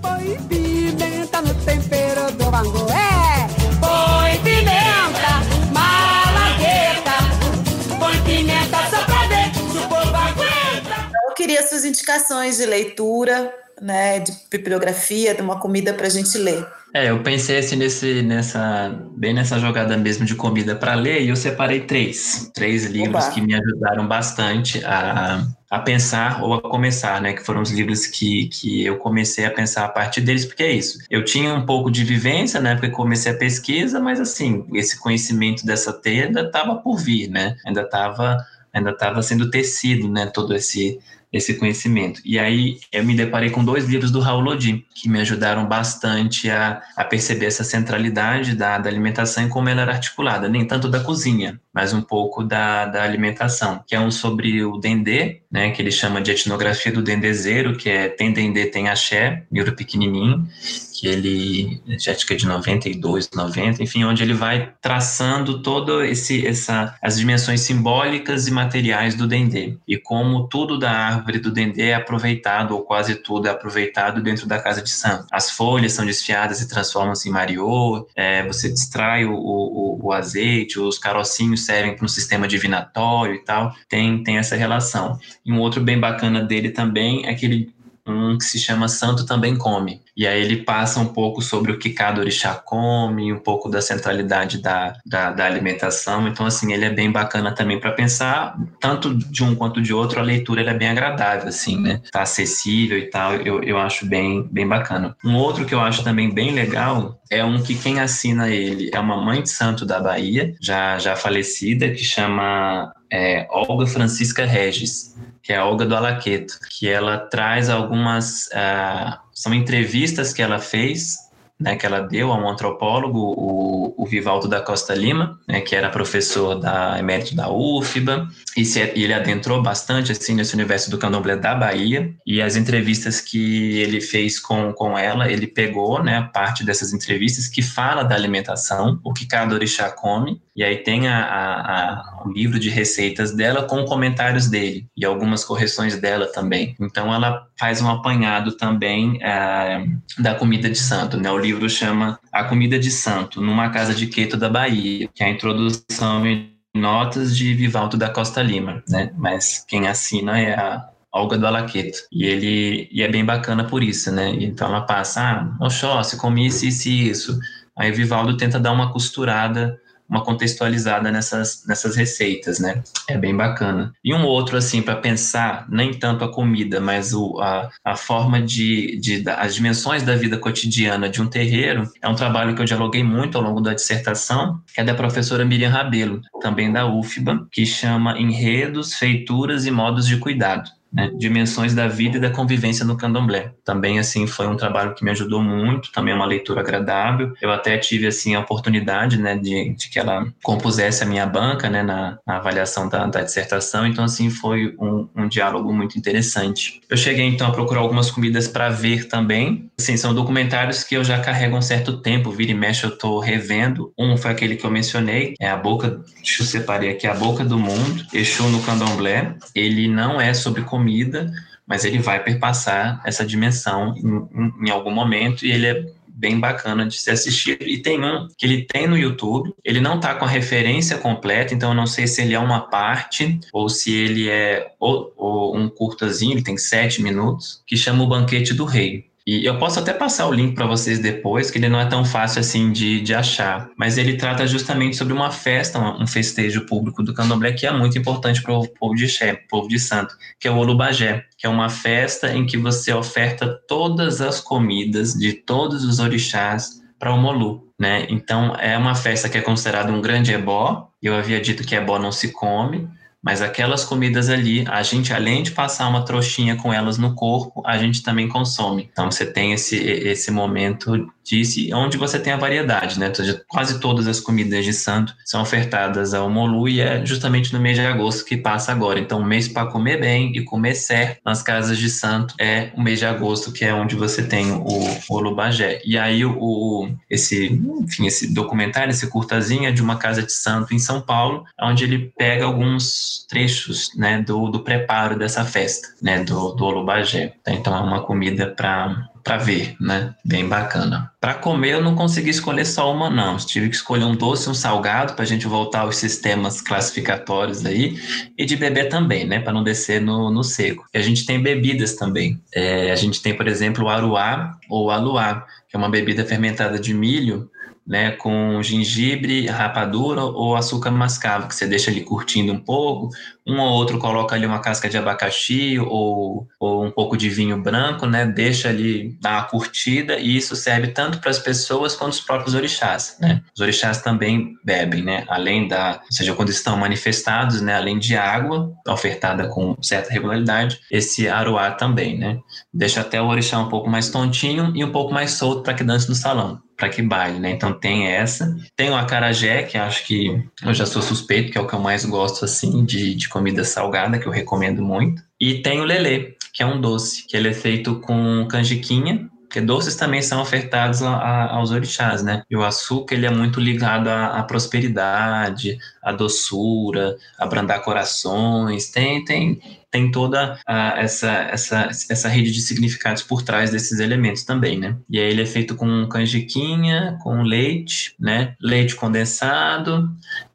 Põe pimenta no tempero do bangu. É! Põe pimenta, malagueta. Põe pimenta só pra ver se o povo aguenta. Eu queria suas indicações de leitura, né, de bibliografia, de uma comida para a gente ler. É, eu pensei assim nesse, nessa, bem nessa jogada mesmo de comida para ler e eu separei três, três livros Oba. que me ajudaram bastante a, a pensar ou a começar, né? Que foram os livros que, que eu comecei a pensar a partir deles, porque é isso. Eu tinha um pouco de vivência, né? Porque comecei a pesquisa, mas assim, esse conhecimento dessa teia ainda estava por vir, né? Ainda estava ainda estava sendo tecido, né? Todo esse esse conhecimento. E aí eu me deparei com dois livros do Raul Lodi, que me ajudaram bastante a, a perceber essa centralidade da, da alimentação e como ela era articulada, nem tanto da cozinha, mas um pouco da, da alimentação, que é um sobre o dendê, né, que ele chama de etnografia do dendezeiro, que é tem dendê, tem axé, livro pequenininho, que ele já acho que é de 92, 90, enfim, onde ele vai traçando todo esse essa as dimensões simbólicas e materiais do dendê e como tudo da árvore do dendê é aproveitado ou quase tudo é aproveitado dentro da casa de santo. As folhas são desfiadas e transformam-se em mariô, é, você distrai o, o, o, azeite, os carocinhos servem para um sistema divinatório e tal. Tem tem essa relação. E um outro bem bacana dele também é que ele um que se chama Santo Também Come. E aí ele passa um pouco sobre o que cada orixá come, um pouco da centralidade da, da, da alimentação. Então, assim, ele é bem bacana também para pensar, tanto de um quanto de outro, a leitura é bem agradável, assim, né? Tá acessível e tal, eu, eu acho bem, bem bacana. Um outro que eu acho também bem legal é um que quem assina ele é uma mãe de santo da Bahia, já, já falecida, que chama é, Olga Francisca Regis que é a Olga do Alaqueto, que ela traz algumas. Uh, são entrevistas que ela fez né, que ela deu a um antropólogo, o, o Vivaldo da Costa Lima, né, que era professor da emérito da UFBA, e, se, e ele adentrou bastante assim nesse universo do candomblé da Bahia, e as entrevistas que ele fez com, com ela, ele pegou né, parte dessas entrevistas que fala da alimentação, o que cada orixá come, e aí tem a, a, a, o livro de receitas dela com comentários dele, e algumas correções dela também. Então ela faz um apanhado também é, da comida de santo, né, o livro chama A Comida de Santo, numa casa de Queto da Bahia, que é a introdução e notas de Vivaldo da Costa Lima, né? Mas quem assina é a Olga do Alaqueto. E ele e é bem bacana por isso, né? Então ela passa, ah, Oxóssi, comi isso, isso e isso. Aí o Vivaldo tenta dar uma costurada uma contextualizada nessas, nessas receitas, né? É bem bacana. E um outro, assim, para pensar, nem tanto a comida, mas o, a, a forma de, de, as dimensões da vida cotidiana de um terreiro, é um trabalho que eu dialoguei muito ao longo da dissertação, que é da professora Miriam Rabelo, também da UFBA, que chama Enredos, Feituras e Modos de Cuidado né, dimensões da vida e da convivência no candomblé. Também, assim, foi um trabalho que me ajudou muito, também é uma leitura agradável. Eu até tive, assim, a oportunidade, né, de, de que ela compusesse a minha banca, né, na, na avaliação da, da, dissertação, então, assim, foi um, um, diálogo muito interessante. Eu cheguei, então, a procurar algumas comidas para ver também. Assim, são documentários que eu já carrego um certo tempo, vira e mexe eu tô revendo. Um foi aquele que eu mencionei, é a boca, deixa eu aqui, a boca do mundo, Exu no candomblé. Ele não é sobre comida, mas ele vai perpassar essa dimensão em, em, em algum momento e ele é bem bacana de se assistir. E tem um que ele tem no YouTube, ele não tá com a referência completa, então eu não sei se ele é uma parte ou se ele é ou, ou um curtazinho, ele tem sete minutos, que chama O Banquete do Rei. E eu posso até passar o link para vocês depois, que ele não é tão fácil assim de, de achar. Mas ele trata justamente sobre uma festa, um festejo público do candomblé que é muito importante para o povo de Xé, povo de santo, que é o Olubagé, que é uma festa em que você oferta todas as comidas de todos os orixás para o Molu. Né? Então, é uma festa que é considerada um grande ebó. Eu havia dito que ebó não se come, mas aquelas comidas ali, a gente, além de passar uma trouxinha com elas no corpo, a gente também consome. Então você tem esse, esse momento disse, onde você tem a variedade, né? Quase todas as comidas de santo são ofertadas ao Molu e é justamente no mês de agosto que passa agora. Então, o mês para comer bem e comer certo nas casas de santo é o mês de agosto, que é onde você tem o, o Olubagé. E aí, o, esse, enfim, esse documentário, esse curtazinho é de uma casa de santo em São Paulo, onde ele pega alguns trechos, né, do, do preparo dessa festa, né, do, do Olubagé. Então, é uma comida para para ver, né? Bem bacana. Para comer, eu não consegui escolher só uma, não. Tive que escolher um doce um salgado para a gente voltar aos sistemas classificatórios aí. E de beber também, né? Para não descer no, no seco. E a gente tem bebidas também. É, a gente tem, por exemplo, o aruá ou aluá, que é uma bebida fermentada de milho né, com gengibre, rapadura ou açúcar mascavo, que você deixa ali curtindo um pouco. Um ou outro coloca ali uma casca de abacaxi ou, ou um pouco de vinho branco, né, deixa ali dar uma curtida e isso serve tanto para as pessoas quanto os próprios orixás, né. Os orixás também bebem, né, além da, ou seja, quando estão manifestados, né, além de água ofertada com certa regularidade, esse aruá também, né. Deixa até o orixá um pouco mais tontinho e um pouco mais solto para que dance no salão para que baile, né? Então tem essa. Tem o acarajé, que acho que eu já sou suspeito, que é o que eu mais gosto, assim, de, de comida salgada, que eu recomendo muito. E tem o lelê, que é um doce, que ele é feito com canjiquinha, porque doces também são ofertados a, a, aos orixás, né? E o açúcar, ele é muito ligado à, à prosperidade, à doçura, a brandar corações. Tem, tem, tem toda essa, essa, essa rede de significados por trás desses elementos também, né? E aí ele é feito com canjiquinha, com leite, né? Leite condensado,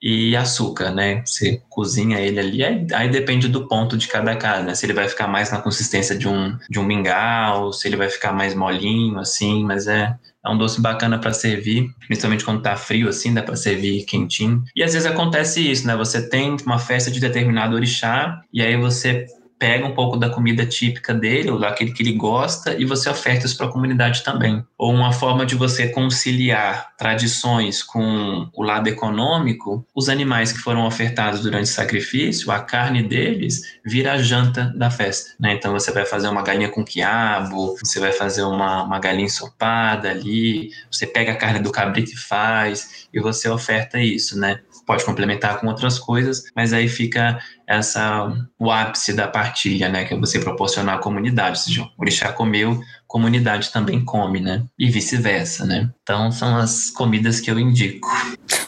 e açúcar, né? Você cozinha ele ali, aí, aí, depende do ponto de cada casa, né? Se ele vai ficar mais na consistência de um, de um mingau, se ele vai ficar mais molinho, assim, mas é, é um doce bacana para servir, principalmente quando tá frio, assim, dá para servir quentinho. E às vezes acontece isso, né? Você tem uma festa de determinado orixá, e aí você pega um pouco da comida típica dele, ou daquele que ele gosta, e você oferta isso para a comunidade também. Ou uma forma de você conciliar tradições com o lado econômico, os animais que foram ofertados durante o sacrifício, a carne deles vira a janta da festa. Né? Então você vai fazer uma galinha com quiabo, você vai fazer uma, uma galinha ensopada ali, você pega a carne do cabrito e faz, e você oferta isso, né? Pode complementar com outras coisas, mas aí fica essa o ápice da partilha, né, que é você proporcionar à comunidade, ou seja, o orixá comeu, comunidade também come, né, e vice-versa, né. Então são as comidas que eu indico.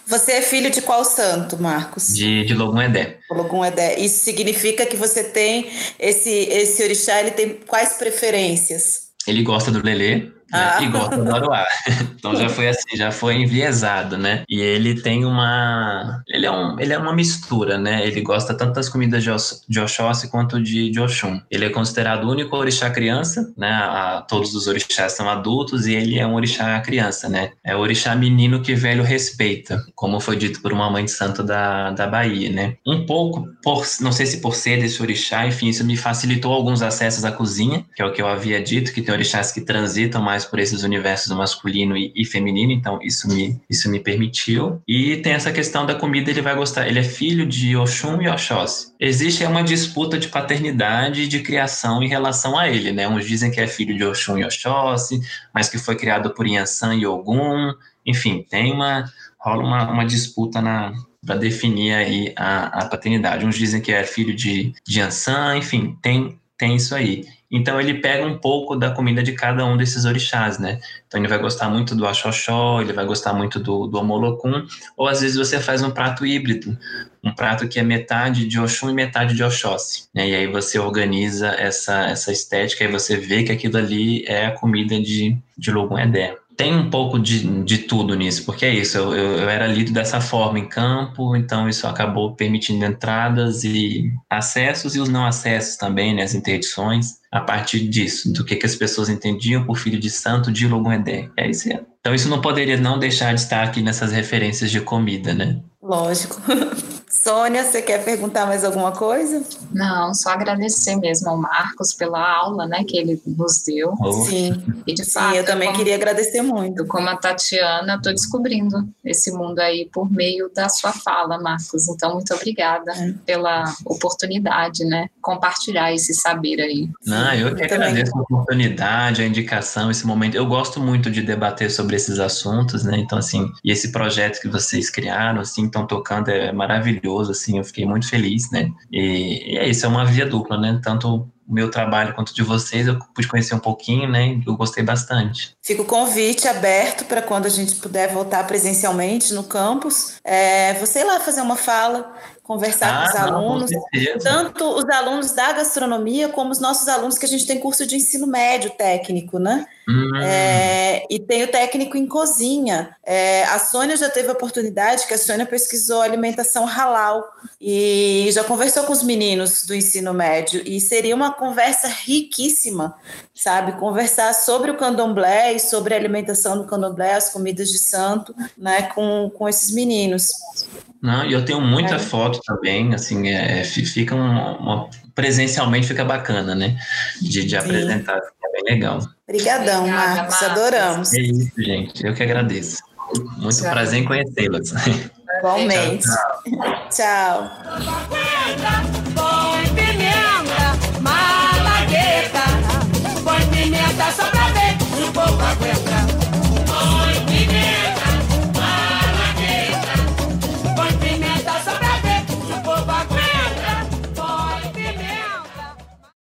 Você é filho de qual santo, Marcos? De, de Logum Edé. Logum Edé. Isso significa que você tem esse esse orixá, ele tem quais preferências? Ele gosta do lelê, né? Ah. e gosta do Aruá. Então já foi assim, já foi enviesado, né? E ele tem uma. Ele é, um, ele é uma mistura, né? Ele gosta tanto das comidas de, de Oxóssi quanto de, de Oxum. Ele é considerado o único orixá criança, né? A, todos os orixás são adultos e ele é um orixá criança, né? É o orixá menino que velho respeita, como foi dito por uma mãe de santo da, da Bahia, né? Um pouco, por, não sei se por ser desse orixá, enfim, isso me facilitou alguns acessos à cozinha, que é o que eu havia dito, que tem orixás que transitam mais mais por esses universos masculino e, e, feminino, então isso me, isso me permitiu. E tem essa questão da comida, ele vai gostar. Ele é filho de Oxum e Oxóssi. Existe uma disputa de paternidade e de criação em relação a ele, né? Uns dizem que é filho de Oxum e Oxóssi, mas que foi criado por Yansan e Ogum. Enfim, tem uma rola uma, uma disputa na para definir aí a, a paternidade. Uns dizem que é filho de, de Yansan, enfim, tem tem isso aí. Então ele pega um pouco da comida de cada um desses orixás, né? Então ele vai gostar muito do axoxó, ele vai gostar muito do, do omolocum, ou às vezes você faz um prato híbrido, um prato que é metade de Oxum e metade de Oxóssi, né? E aí você organiza essa, essa estética e você vê que aquilo ali é a comida de, de Logum Edé tem um pouco de, de tudo nisso, porque é isso, eu, eu, era lido dessa forma em campo, então isso acabou permitindo entradas e acessos e os não acessos também, né, as interdições, a partir disso, do que, que as pessoas entendiam por filho de santo de Logumedé. É isso. Então isso não poderia não deixar de estar aqui nessas referências de comida, né? Lógico. Sônia, você quer perguntar mais alguma coisa? Não, só agradecer mesmo ao Marcos pela aula, né, que ele nos deu. Oh. Sim. E de fato, Sim, eu também como, queria agradecer muito. Como a Tatiana, estou descobrindo esse mundo aí por meio da sua fala, Marcos. Então, muito obrigada é. pela oportunidade, né, compartilhar esse saber aí. Não, eu que agradeço a oportunidade, a indicação, esse momento. Eu gosto muito de debater sobre esses assuntos, né? Então, assim, e esse projeto que vocês criaram, assim, estão tocando é maravilhoso maravilhoso, assim, eu fiquei muito feliz, né? E, e é isso, é uma via dupla, né? Tanto o meu trabalho quanto de vocês, eu pude conhecer um pouquinho, né? Eu gostei bastante. Fica o convite aberto para quando a gente puder voltar presencialmente no campus, é, você ir lá fazer uma fala, conversar ah, com os não, alunos, com tanto os alunos da gastronomia como os nossos alunos que a gente tem curso de ensino médio técnico, né? Hum. É, e tem o técnico em cozinha. É, a Sônia já teve a oportunidade, que a Sônia pesquisou alimentação halal e já conversou com os meninos do ensino médio. E seria uma conversa riquíssima, sabe? Conversar sobre o candomblé e sobre a alimentação do candomblé, as comidas de santo, né, com, com esses meninos. Não, e eu tenho muita é. foto também, assim, é, é fica uma, uma, presencialmente fica bacana, né? De, de apresentar, fica bem legal. Obrigadão, Marcos, adoramos. É isso, gente, eu que agradeço. Muito tchau. prazer em conhecê-las. Igualmente. tchau. tchau. Põe pimenta, malagueta, põe pimenta só pra ver o povo.